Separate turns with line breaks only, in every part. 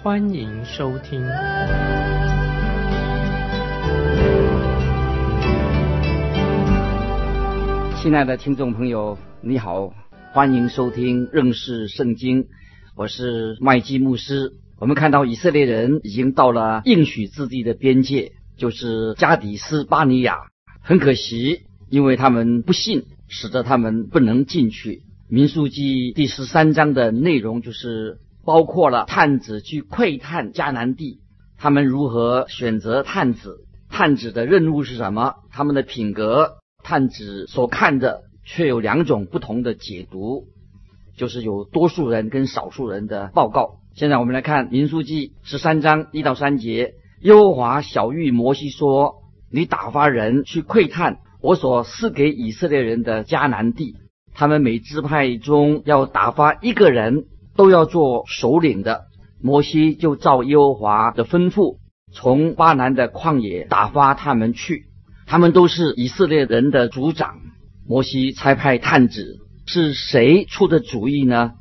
欢迎收听。
亲爱的听众朋友，你好。欢迎收听认识圣经，我是麦基牧师。我们看到以色列人已经到了应许之地的边界，就是加底斯巴尼亚。很可惜，因为他们不信，使得他们不能进去。民数记第十三章的内容就是包括了探子去窥探迦南地，他们如何选择探子，探子的任务是什么，他们的品格，探子所看的。却有两种不同的解读，就是有多数人跟少数人的报告。现在我们来看《民书记》十三章一到三节：耶和华小玉摩西说：“你打发人去窥探我所赐给以色列人的迦南地，他们每支派中要打发一个人，都要做首领的。”摩西就照耶和华的吩咐，从巴南的旷野打发他们去，他们都是以色列人的族长。摩西差派探子，是谁出的主意呢？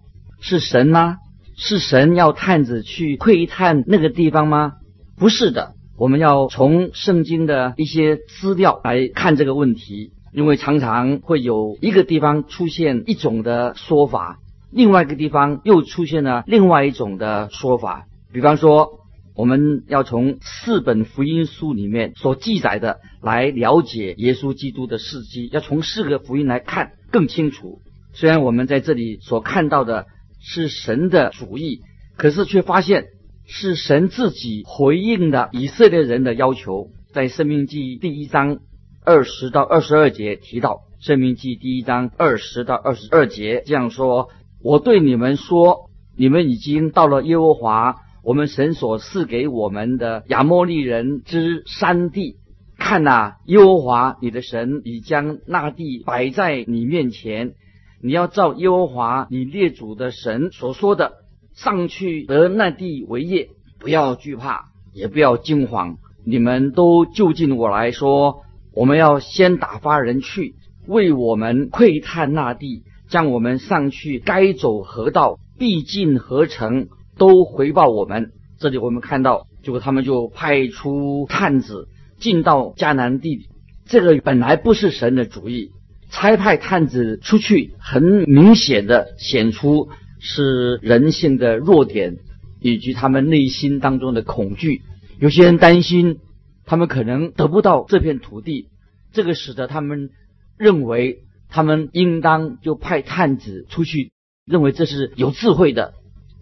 是神吗？是神要探子去窥探那个地方吗？不是的。我们要从圣经的一些资料来看这个问题，因为常常会有一个地方出现一种的说法，另外一个地方又出现了另外一种的说法。比方说。我们要从四本福音书里面所记载的来了解耶稣基督的事迹，要从四个福音来看更清楚。虽然我们在这里所看到的是神的主意，可是却发现是神自己回应的以色列人的要求。在《生命记》第一章二十到二十二节提到，《生命记》第一章二十到二十二节这样说：“我对你们说，你们已经到了耶和华。”我们神所赐给我们的亚摩利人之山地，看呐，耶和华你的神已将那地摆在你面前，你要照耶和华你列祖的神所说的，上去得那地为业，不要惧怕，也不要惊慌。你们都就近我来说，我们要先打发人去为我们窥探那地，将我们上去该走何道，必进何城。都回报我们。这里我们看到，就他们就派出探子进到迦南地。这个本来不是神的主意，差派探子出去，很明显的显出是人性的弱点，以及他们内心当中的恐惧。有些人担心他们可能得不到这片土地，这个使得他们认为他们应当就派探子出去，认为这是有智慧的。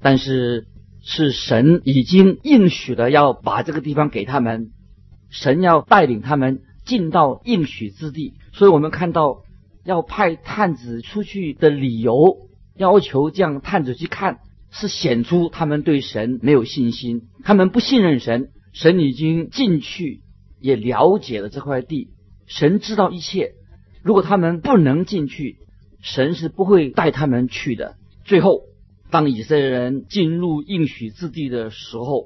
但是是神已经应许了要把这个地方给他们，神要带领他们进到应许之地，所以我们看到要派探子出去的理由，要求这样探子去看，是显出他们对神没有信心，他们不信任神。神已经进去也了解了这块地，神知道一切。如果他们不能进去，神是不会带他们去的。最后。当以色列人进入应许之地的时候，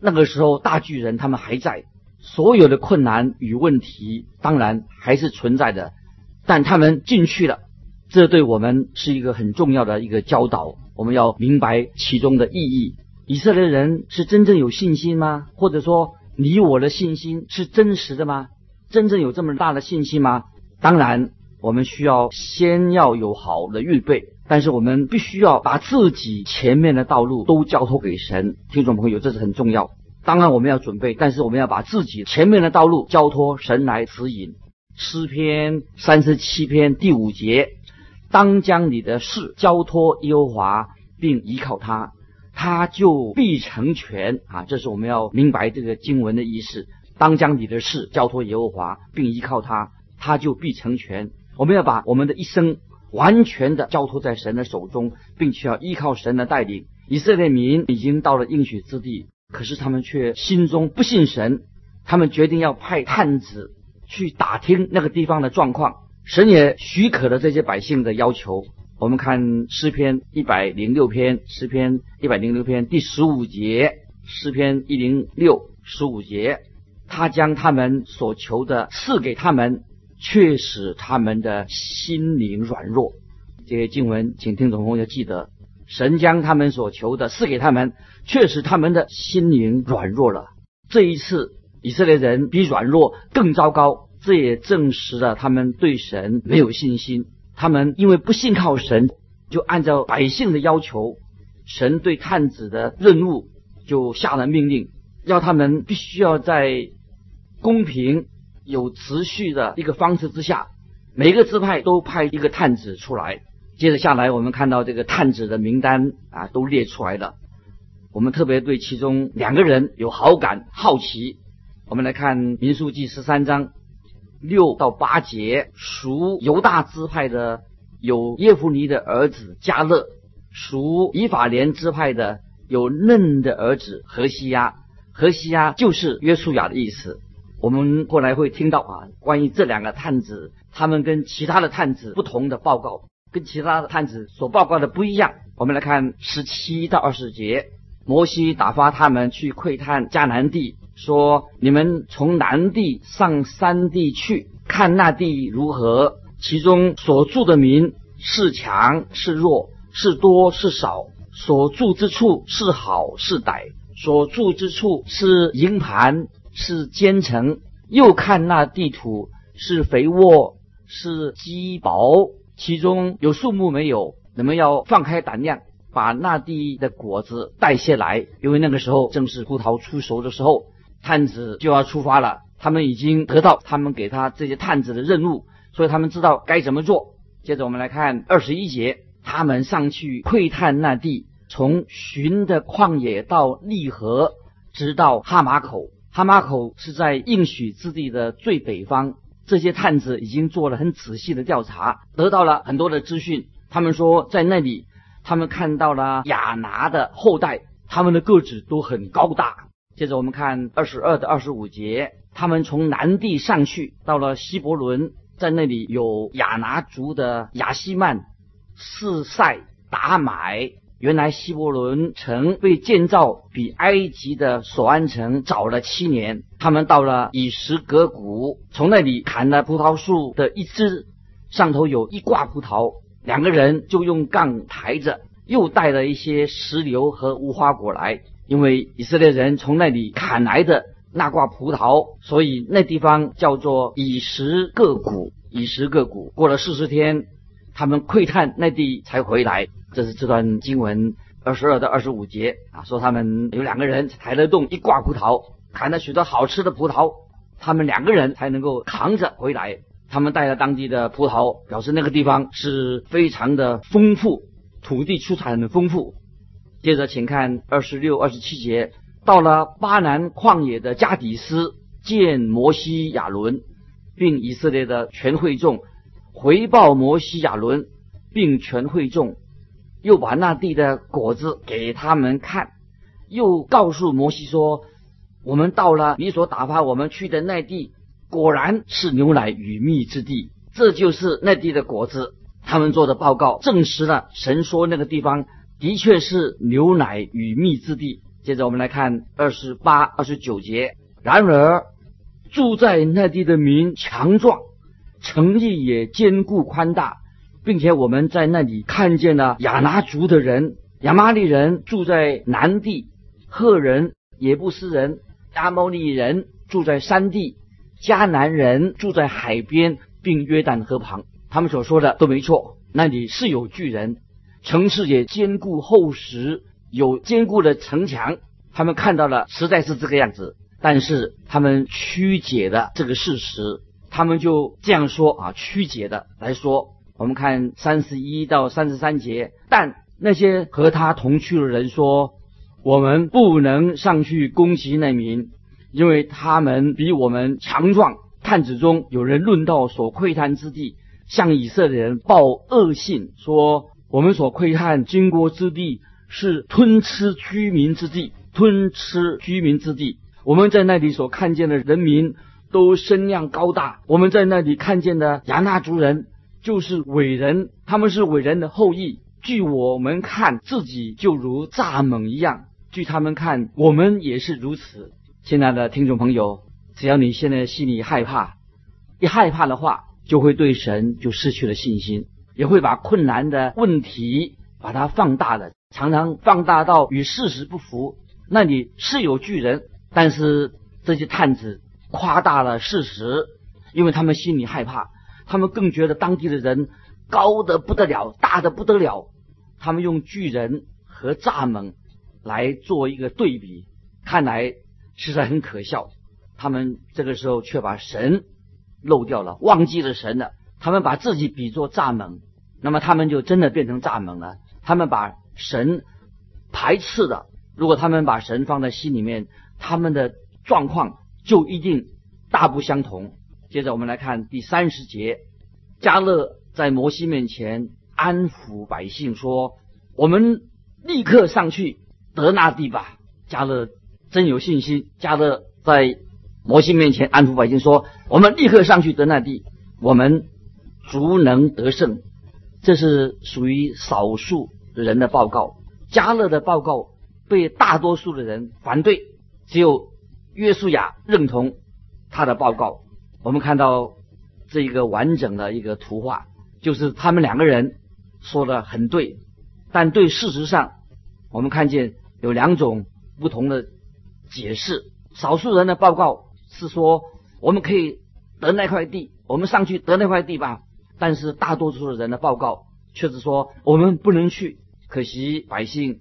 那个时候大巨人他们还在，所有的困难与问题当然还是存在的，但他们进去了，这对我们是一个很重要的一个教导。我们要明白其中的意义。以色列人是真正有信心吗？或者说你我的信心是真实的吗？真正有这么大的信心吗？当然，我们需要先要有好的预备。但是我们必须要把自己前面的道路都交托给神，听众朋友，这是很重要。当然我们要准备，但是我们要把自己前面的道路交托神来指引。诗篇三十七篇第五节，当将你的事交托耶和华，并依靠他，他就必成全啊！这是我们要明白这个经文的意思。当将你的事交托耶和华，并依靠他，他就必成全。我们要把我们的一生。完全的交托在神的手中，并且要依靠神的带领。以色列民已经到了应许之地，可是他们却心中不信神，他们决定要派探子去打听那个地方的状况。神也许可了这些百姓的要求。我们看诗篇一百零六篇，诗篇一百零六篇第十五节，诗篇一零六十五节，他将他们所求的赐给他们，却使他们的心灵软弱。这些经文，请听众朋友记得。神将他们所求的赐给他们，却使他们的心灵软弱了。这一次，以色列人比软弱更糟糕。这也证实了他们对神没有信心。他们因为不信靠神，就按照百姓的要求，神对探子的任务就下了命令，要他们必须要在公平、有持续的一个方式之下，每个支派都派一个探子出来。接着下来，我们看到这个探子的名单啊，都列出来了。我们特别对其中两个人有好感、好奇。我们来看《民数记》十三章六到八节，属犹大支派的有耶夫尼的儿子加勒；属以法莲支派的有嫩的儿子何西亚。何西亚就是约书亚的意思。我们后来会听到啊，关于这两个探子，他们跟其他的探子不同的报告。跟其他的探子所报告的不一样。我们来看十七到二十节，摩西打发他们去窥探迦南地，说：“你们从南地上山地去看那地如何，其中所住的民是强是弱，是多是少，所住之处是好是歹，所住之处是营盘是坚城。又看那地土是肥沃是稀薄。”其中有树木没有？你们要放开胆量，把那地的果子带下来，因为那个时候正是葡萄出熟的时候，探子就要出发了。他们已经得到他们给他这些探子的任务，所以他们知道该怎么做。接着我们来看二十一节，他们上去窥探那地，从寻的旷野到利河，直到哈马口。哈马口是在应许之地的最北方。这些探子已经做了很仔细的调查，得到了很多的资讯。他们说，在那里，他们看到了亚拿的后代，他们的个子都很高大。接着我们看二十二到二十五节，他们从南地上去，到了希伯伦，在那里有亚拿族的亚西曼、四塞、达买。原来希伯伦城被建造比埃及的索安城早了七年。他们到了以实格谷，从那里砍了葡萄树的一枝，上头有一挂葡萄。两个人就用杠抬着，又带了一些石榴和无花果来，因为以色列人从那里砍来的那挂葡萄，所以那地方叫做以实个谷。以实个谷。过了四十天，他们窥探那地才回来。这是这段经文二十二到二十五节啊，说他们有两个人抬得动一挂葡萄，砍了许多好吃的葡萄，他们两个人才能够扛着回来。他们带了当地的葡萄，表示那个地方是非常的丰富，土地出产很丰富。接着，请看二十六、二十七节，到了巴南旷野的加底斯，见摩西亚伦，并以色列的全会众，回报摩西亚伦，并全会众。又把那地的果子给他们看，又告诉摩西说：“我们到了你所打发我们去的那地，果然是牛奶与蜜之地，这就是那地的果子。”他们做的报告证实了神说那个地方的确是牛奶与蜜之地。接着我们来看二十八、二十九节。然而住在那地的民强壮，城邑也坚固宽大。并且我们在那里看见了亚拿族的人，亚玛利人住在南地，赫人、耶布斯人、亚摩利人住在山地，迦南人住在海边，并约旦河旁。他们所说的都没错，那里是有巨人，城市也坚固厚实，有坚固的城墙。他们看到了，实在是这个样子。但是他们曲解了这个事实，他们就这样说啊，曲解的来说。我们看三十一到三十三节，但那些和他同去的人说：“我们不能上去攻击那民，因为他们比我们强壮。”探子中有人论到所窥探之地，向以色列人报恶信，说：“我们所窥探经过之地是吞吃居民之地。”吞吃居民之地。我们在那里所看见的人民都身量高大，我们在那里看见的亚纳族人就是伟人，他们是伟人的后裔。据我们看，自己就如蚱蜢一样；据他们看，我们也是如此。亲爱的听众朋友，只要你现在心里害怕，一害怕的话，就会对神就失去了信心，也会把困难的问题把它放大了，常常放大到与事实不符。那里是有巨人，但是这些探子夸大了事实，因为他们心里害怕，他们更觉得当地的人高的不得了，大的不得了。他们用巨人和蚱蜢来做一个对比，看来实在很可笑。他们这个时候却把神漏掉了，忘记了神了。他们把自己比作蚱蜢，那么他们就真的变成蚱蜢了。他们把神排斥了。如果他们把神放在心里面，他们的状况就一定大不相同。接着我们来看第三十节，加勒在摩西面前。安抚百姓说：“我们立刻上去得那地吧。”加勒真有信心。加勒在摩西面前安抚百姓说：“我们立刻上去得那地，我们足能得胜。”这是属于少数人的报告。加勒的报告被大多数的人反对，只有约书亚认同他的报告。我们看到这一个完整的一个图画，就是他们两个人。说的很对，但对事实上，我们看见有两种不同的解释。少数人的报告是说我们可以得那块地，我们上去得那块地吧。但是大多数的人的报告却是说我们不能去。可惜百姓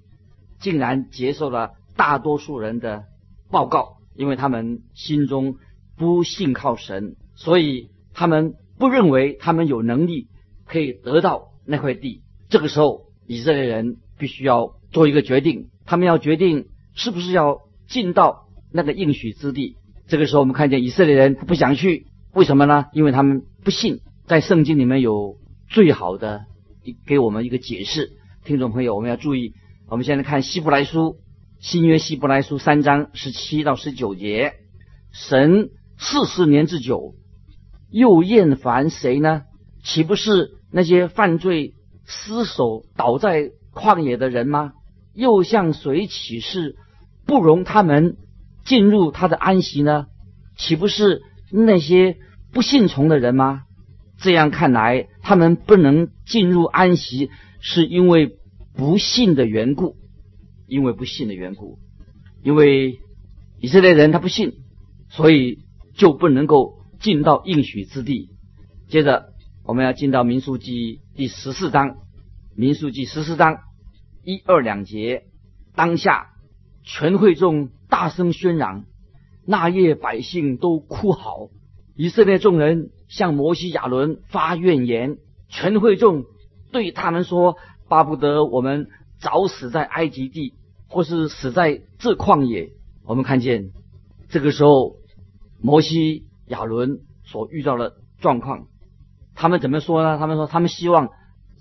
竟然接受了大多数人的报告，因为他们心中不信靠神，所以他们不认为他们有能力可以得到。那块地，这个时候以色列人必须要做一个决定，他们要决定是不是要进到那个应许之地。这个时候，我们看见以色列人不想去，为什么呢？因为他们不信。在圣经里面有最好的给我们一个解释，听众朋友，我们要注意。我们现在看希伯来书新约希伯来书三章十七到十九节：神四十年之久，又厌烦谁呢？岂不是？那些犯罪失手倒在旷野的人吗？又向谁起誓不容他们进入他的安息呢？岂不是那些不信从的人吗？这样看来，他们不能进入安息，是因为不信的缘故。因为不信的缘故，因为以色列人他不信，所以就不能够进到应许之地。接着。我们要进到民数记第十四章，民数记十四章一二两节，当下全会众大声喧嚷，那夜百姓都哭嚎，以色列众人向摩西亚伦发怨言，全会众对他们说：巴不得我们早死在埃及地，或是死在这旷野。我们看见这个时候摩西亚伦所遇到的状况。他们怎么说呢？他们说，他们希望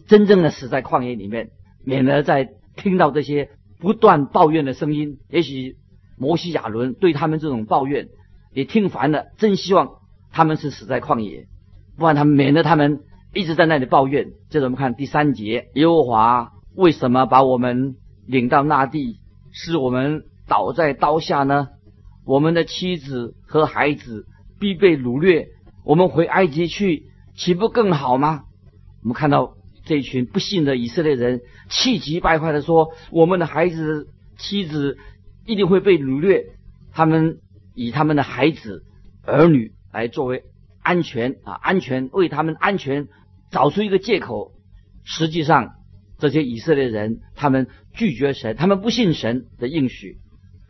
真正的死在旷野里面，免得再听到这些不断抱怨的声音。也许摩西亚伦对他们这种抱怨也听烦了，真希望他们是死在旷野，不然他们免得他们一直在那里抱怨。接着我们看第三节：耶和华为什么把我们领到那地，使我们倒在刀下呢？我们的妻子和孩子必被掳掠，我们回埃及去。岂不更好吗？我们看到这一群不幸的以色列人气急败坏的说：“我们的孩子、妻子一定会被掳掠。”他们以他们的孩子、儿女来作为安全啊，安全为他们安全找出一个借口。实际上，这些以色列人他们拒绝神，他们不信神的应许。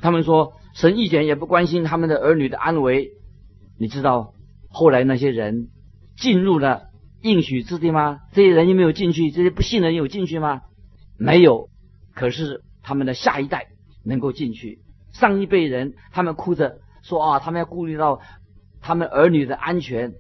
他们说神一点也不关心他们的儿女的安危。你知道后来那些人。进入了应许之地吗？这些人有没有进去？这些不信的人有进去吗？没有。可是他们的下一代能够进去。上一辈人他们哭着说啊，他们要顾虑到他们儿女的安全。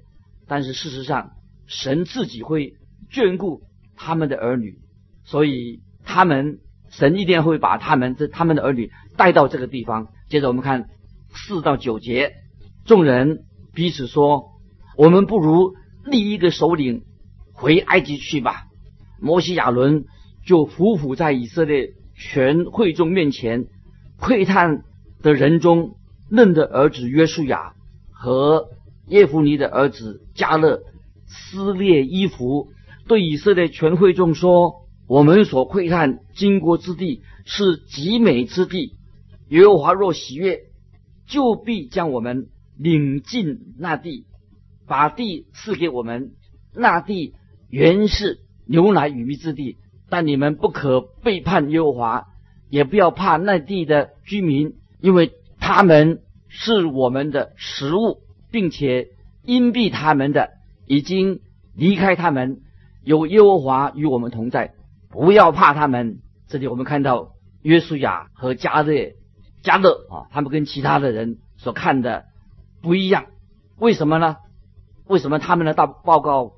但是事实上，神自己会眷顾他们的儿女，所以他们神一定会把他们这他们的儿女带到这个地方。接着我们看四到九节，众人彼此说：“我们不如立一个首领回埃及去吧。”摩西亚伦就匍匐在以色列全会众面前，窥探的人中，嫩的儿子约书亚和耶夫尼的儿子加勒撕裂衣服，对以色列全会众说：“我们所窥探经国之地是极美之地。耶和华若喜悦，就必将我们领进那地，把地赐给我们。那地原是。”牛奶与蜜之地，但你们不可背叛耶和华，也不要怕那地的居民，因为他们是我们的食物，并且荫蔽他们的已经离开他们，有耶和华与我们同在，不要怕他们。这里我们看到约书亚和加勒、加勒啊，他们跟其他的人所看的不一样，为什么呢？为什么他们的大报告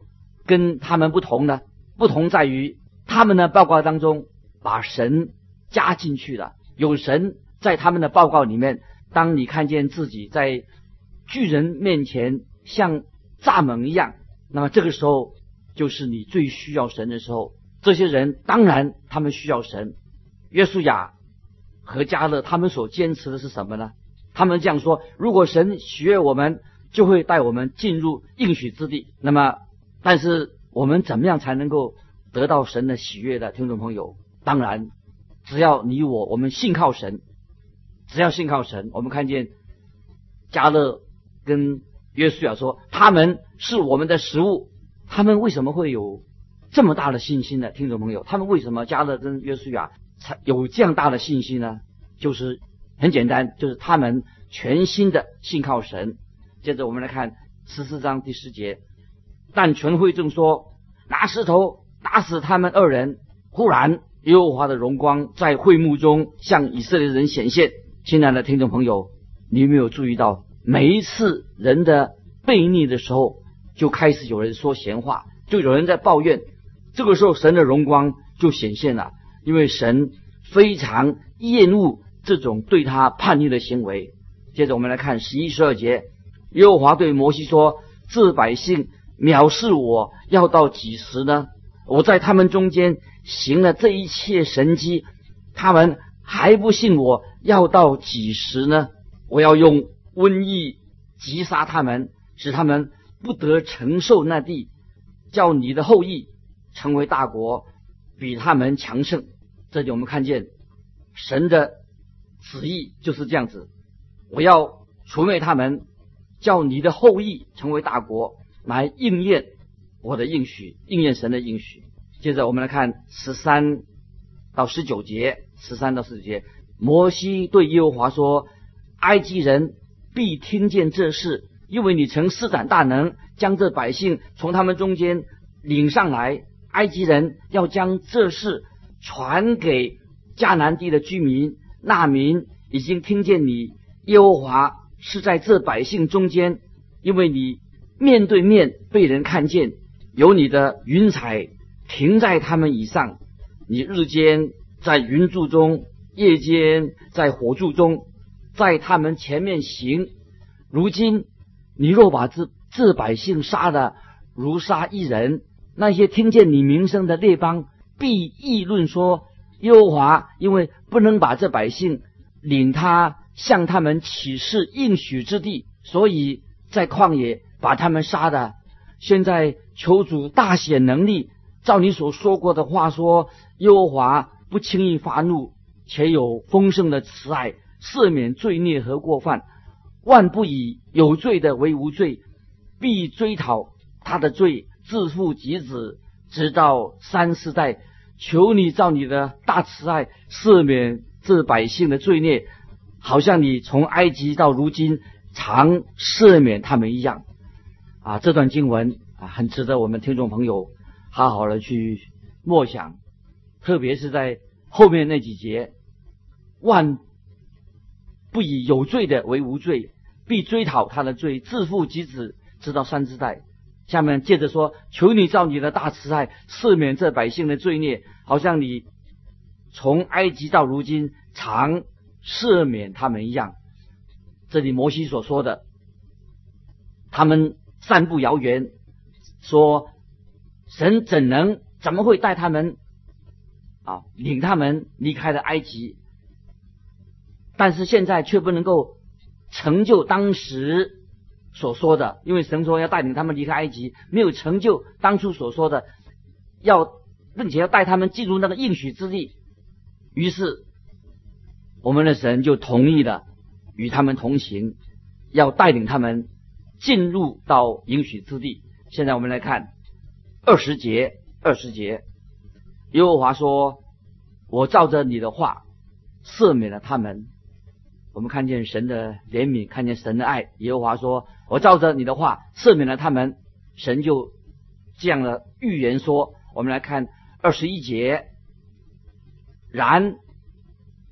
跟他们不同呢？不同在于，他们的报告当中把神加进去了。有神在他们的报告里面。当你看见自己在巨人面前像蚱蜢一样，那么这个时候就是你最需要神的时候。这些人当然他们需要神。约书亚和加勒他们所坚持的是什么呢？他们这样说：如果神喜悦我们，就会带我们进入应许之地。那么，但是。我们怎么样才能够得到神的喜悦的听众朋友？当然，只要你我我们信靠神，只要信靠神。我们看见加勒跟约书亚说，他们是我们的食物。他们为什么会有这么大的信心呢？听众朋友，他们为什么加勒跟约书亚才有这样大的信心呢？就是很简单，就是他们全心的信靠神。接着我们来看十四章第十节。但全会众说：“拿石头打死他们二人。”忽然，耶和华的荣光在会幕中向以色列人显现。亲爱的听众朋友，你有没有注意到，每一次人的悖逆的时候，就开始有人说闲话，就有人在抱怨。这个时候，神的荣光就显现了，因为神非常厌恶这种对他叛逆的行为。接着，我们来看十一、十二节，耶和华对摩西说：“这百姓。”藐视我要到几时呢？我在他们中间行了这一切神迹，他们还不信我要到几时呢？我要用瘟疫击杀他们，使他们不得承受那地，叫你的后裔成为大国，比他们强盛。这里我们看见神的旨意就是这样子：我要除灭他们，叫你的后裔成为大国。来应验我的应许，应验神的应许。接着我们来看十三到十九节，十三到十九节，摩西对耶和华说：“埃及人必听见这事，因为你曾施展大能，将这百姓从他们中间领上来。埃及人要将这事传给迦南地的居民，那民已经听见你耶和华是在这百姓中间，因为你。”面对面被人看见，有你的云彩停在他们以上，你日间在云柱中，夜间在火柱中，在他们前面行。如今你若把这这百姓杀的如杀一人，那些听见你名声的列邦必议论说：耶和华因为不能把这百姓领他向他们起誓应许之地，所以在旷野。把他们杀的，现在求主大显能力，照你所说过的话说，耶和华不轻易发怒，且有丰盛的慈爱，赦免罪孽和过犯，万不以有罪的为无罪，必追讨他的罪，自负及子，直到三四代。求你照你的大慈爱，赦免这百姓的罪孽，好像你从埃及到如今常赦免他们一样。啊，这段经文啊，很值得我们听众朋友好好的去默想，特别是在后面那几节，万不以有罪的为无罪，必追讨他的罪，自负及子，直到三之代。下面接着说，求你照你的大慈爱，赦免这百姓的罪孽，好像你从埃及到如今常赦免他们一样。这里摩西所说的，他们散布谣言，说神怎能怎么会带他们啊领他们离开了埃及？但是现在却不能够成就当时所说的，因为神说要带领他们离开埃及，没有成就当初所说的，要并且要带他们进入那个应许之地。于是我们的神就同意了与他们同行，要带领他们进入到应许之地。现在我们来看二十节，二十节，耶和华说：“我照着你的话赦免了他们。”我们看见神的怜悯，看见神的爱。耶和华说：“我照着你的话赦免了他们。”神就这样的预言说：“我们来看二十一节。然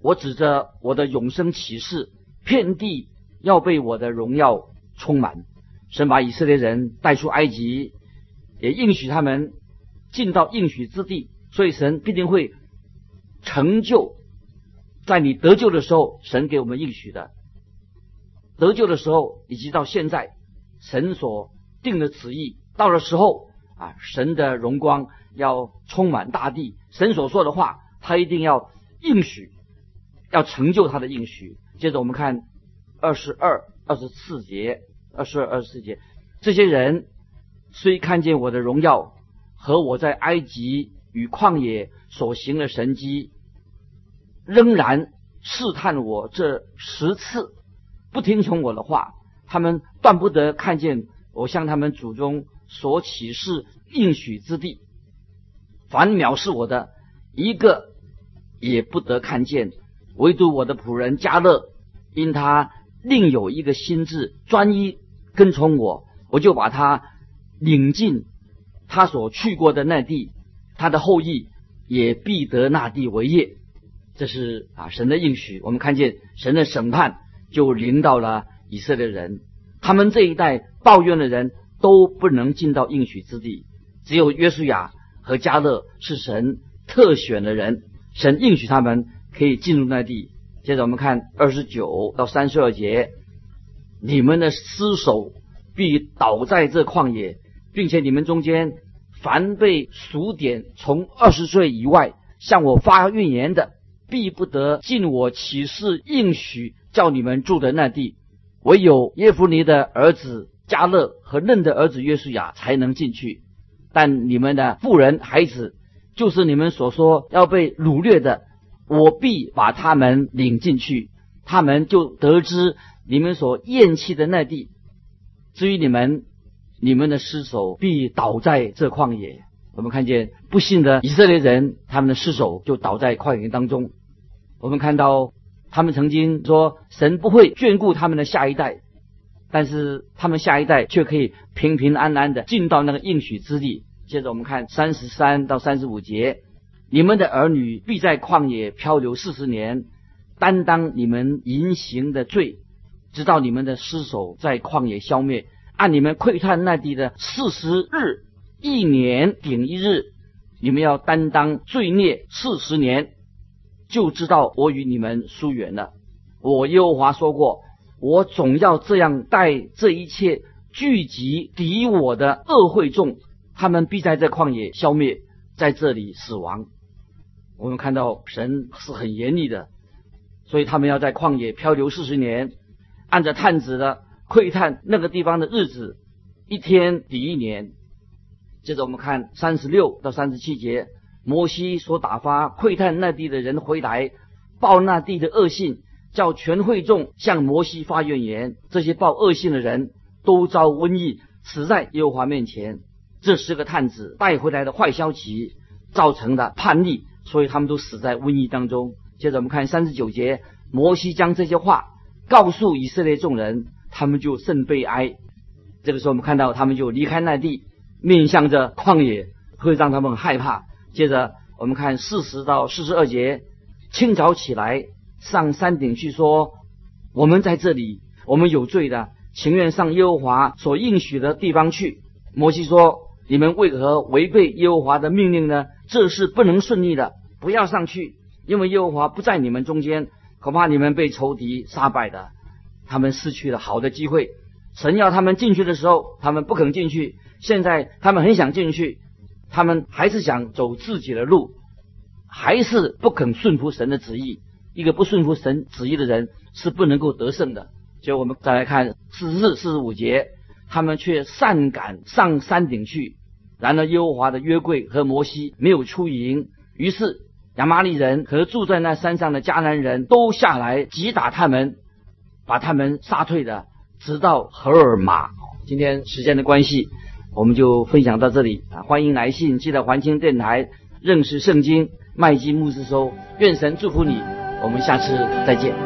我指着我的永生启示，遍地要被我的荣耀充满。神把以色列人带出埃及，也应许他们进到应许之地，所以神必定会成就。”在你得救的时候，神给我们应许的得救的时候，以及到现在神所定的旨意到了时候啊，神的荣光要充满大地，神所说的话，他一定要应许，要成就他的应许。接着我们看二十二、二十四节，二十二、二十四节，这些人虽看见我的荣耀和我在埃及与旷野所行的神迹。仍然试探我这十次，不听从我的话，他们断不得看见我向他们祖宗所启示应许之地。凡藐视我的，一个也不得看见，唯独我的仆人加勒，因他另有一个心智，专一跟从我，我就把他领进他所去过的那地，他的后裔也必得那地为业。这是啊，神的应许。我们看见神的审判就临到了以色列人，他们这一代抱怨的人都不能进到应许之地，只有约书亚和加勒是神特选的人，神应许他们可以进入那地。接着我们看二十九到三十二节，你们的尸首必倒在这旷野，并且你们中间凡被数点从二十岁以外向我发怨言的。必不得进我启示应许叫你们住的那地，唯有耶夫尼的儿子加勒和嫩的儿子约书亚才能进去。但你们的妇人孩子，就是你们所说要被掳掠的，我必把他们领进去，他们就得知你们所厌弃的那地。至于你们，你们的尸首必倒在这旷野。我们看见不幸的以色列人，他们的尸首就倒在旷野当中。我们看到他们曾经说神不会眷顾他们的下一代，但是他们下一代却可以平平安安的进到那个应许之地。接着我们看三十三到三十五节：你们的儿女必在旷野漂流四十年，担当你们淫行的罪，直到你们的尸首在旷野消灭。按你们窥探那地的四十日。一年顶一日，你们要担当罪孽四十年，就知道我与你们疏远了。我耶和华说过，我总要这样待这一切聚集敌我的恶会众，他们必在这旷野消灭，在这里死亡。我们看到神是很严厉的，所以他们要在旷野漂流四十年，按照探子的窥探那个地方的日子，一天抵一年。接着我们看三十六到三十七节，摩西所打发窥探那地的人回来，报那地的恶信，叫全会众向摩西发怨言。这些报恶信的人都遭瘟疫，死在耶和华面前。这十个探子带回来的坏消息造成的叛逆，所以他们都死在瘟疫当中。接着我们看三十九节，摩西将这些话告诉以色列众人，他们就甚悲哀。这个时候我们看到他们就离开那地。面向着旷野，会让他们害怕。接着，我们看四十到四十二节，清早起来上山顶去说：“我们在这里，我们有罪的，情愿上耶和华所应许的地方去。”摩西说：“你们为何违背耶和华的命令呢？这是不能顺利的，不要上去，因为耶和华不在你们中间，恐怕你们被仇敌杀败的。他们失去了好的机会。神要他们进去的时候，他们不肯进去。现在他们很想进去，他们还是想走自己的路，还是不肯顺服神的旨意。一个不顺服神旨意的人是不能够得胜的。就我们再来看四十四、四十五节，他们却擅敢上山顶去。然而耶和华的约柜和摩西没有出营，于是亚玛利人和住在那山上的迦南人都下来击打他们，把他们杀退的。直到荷尔玛。今天时间的关系，我们就分享到这里啊！欢迎来信，记得还清电台认识圣经麦基牧师说，愿神祝福你，我们下次再见。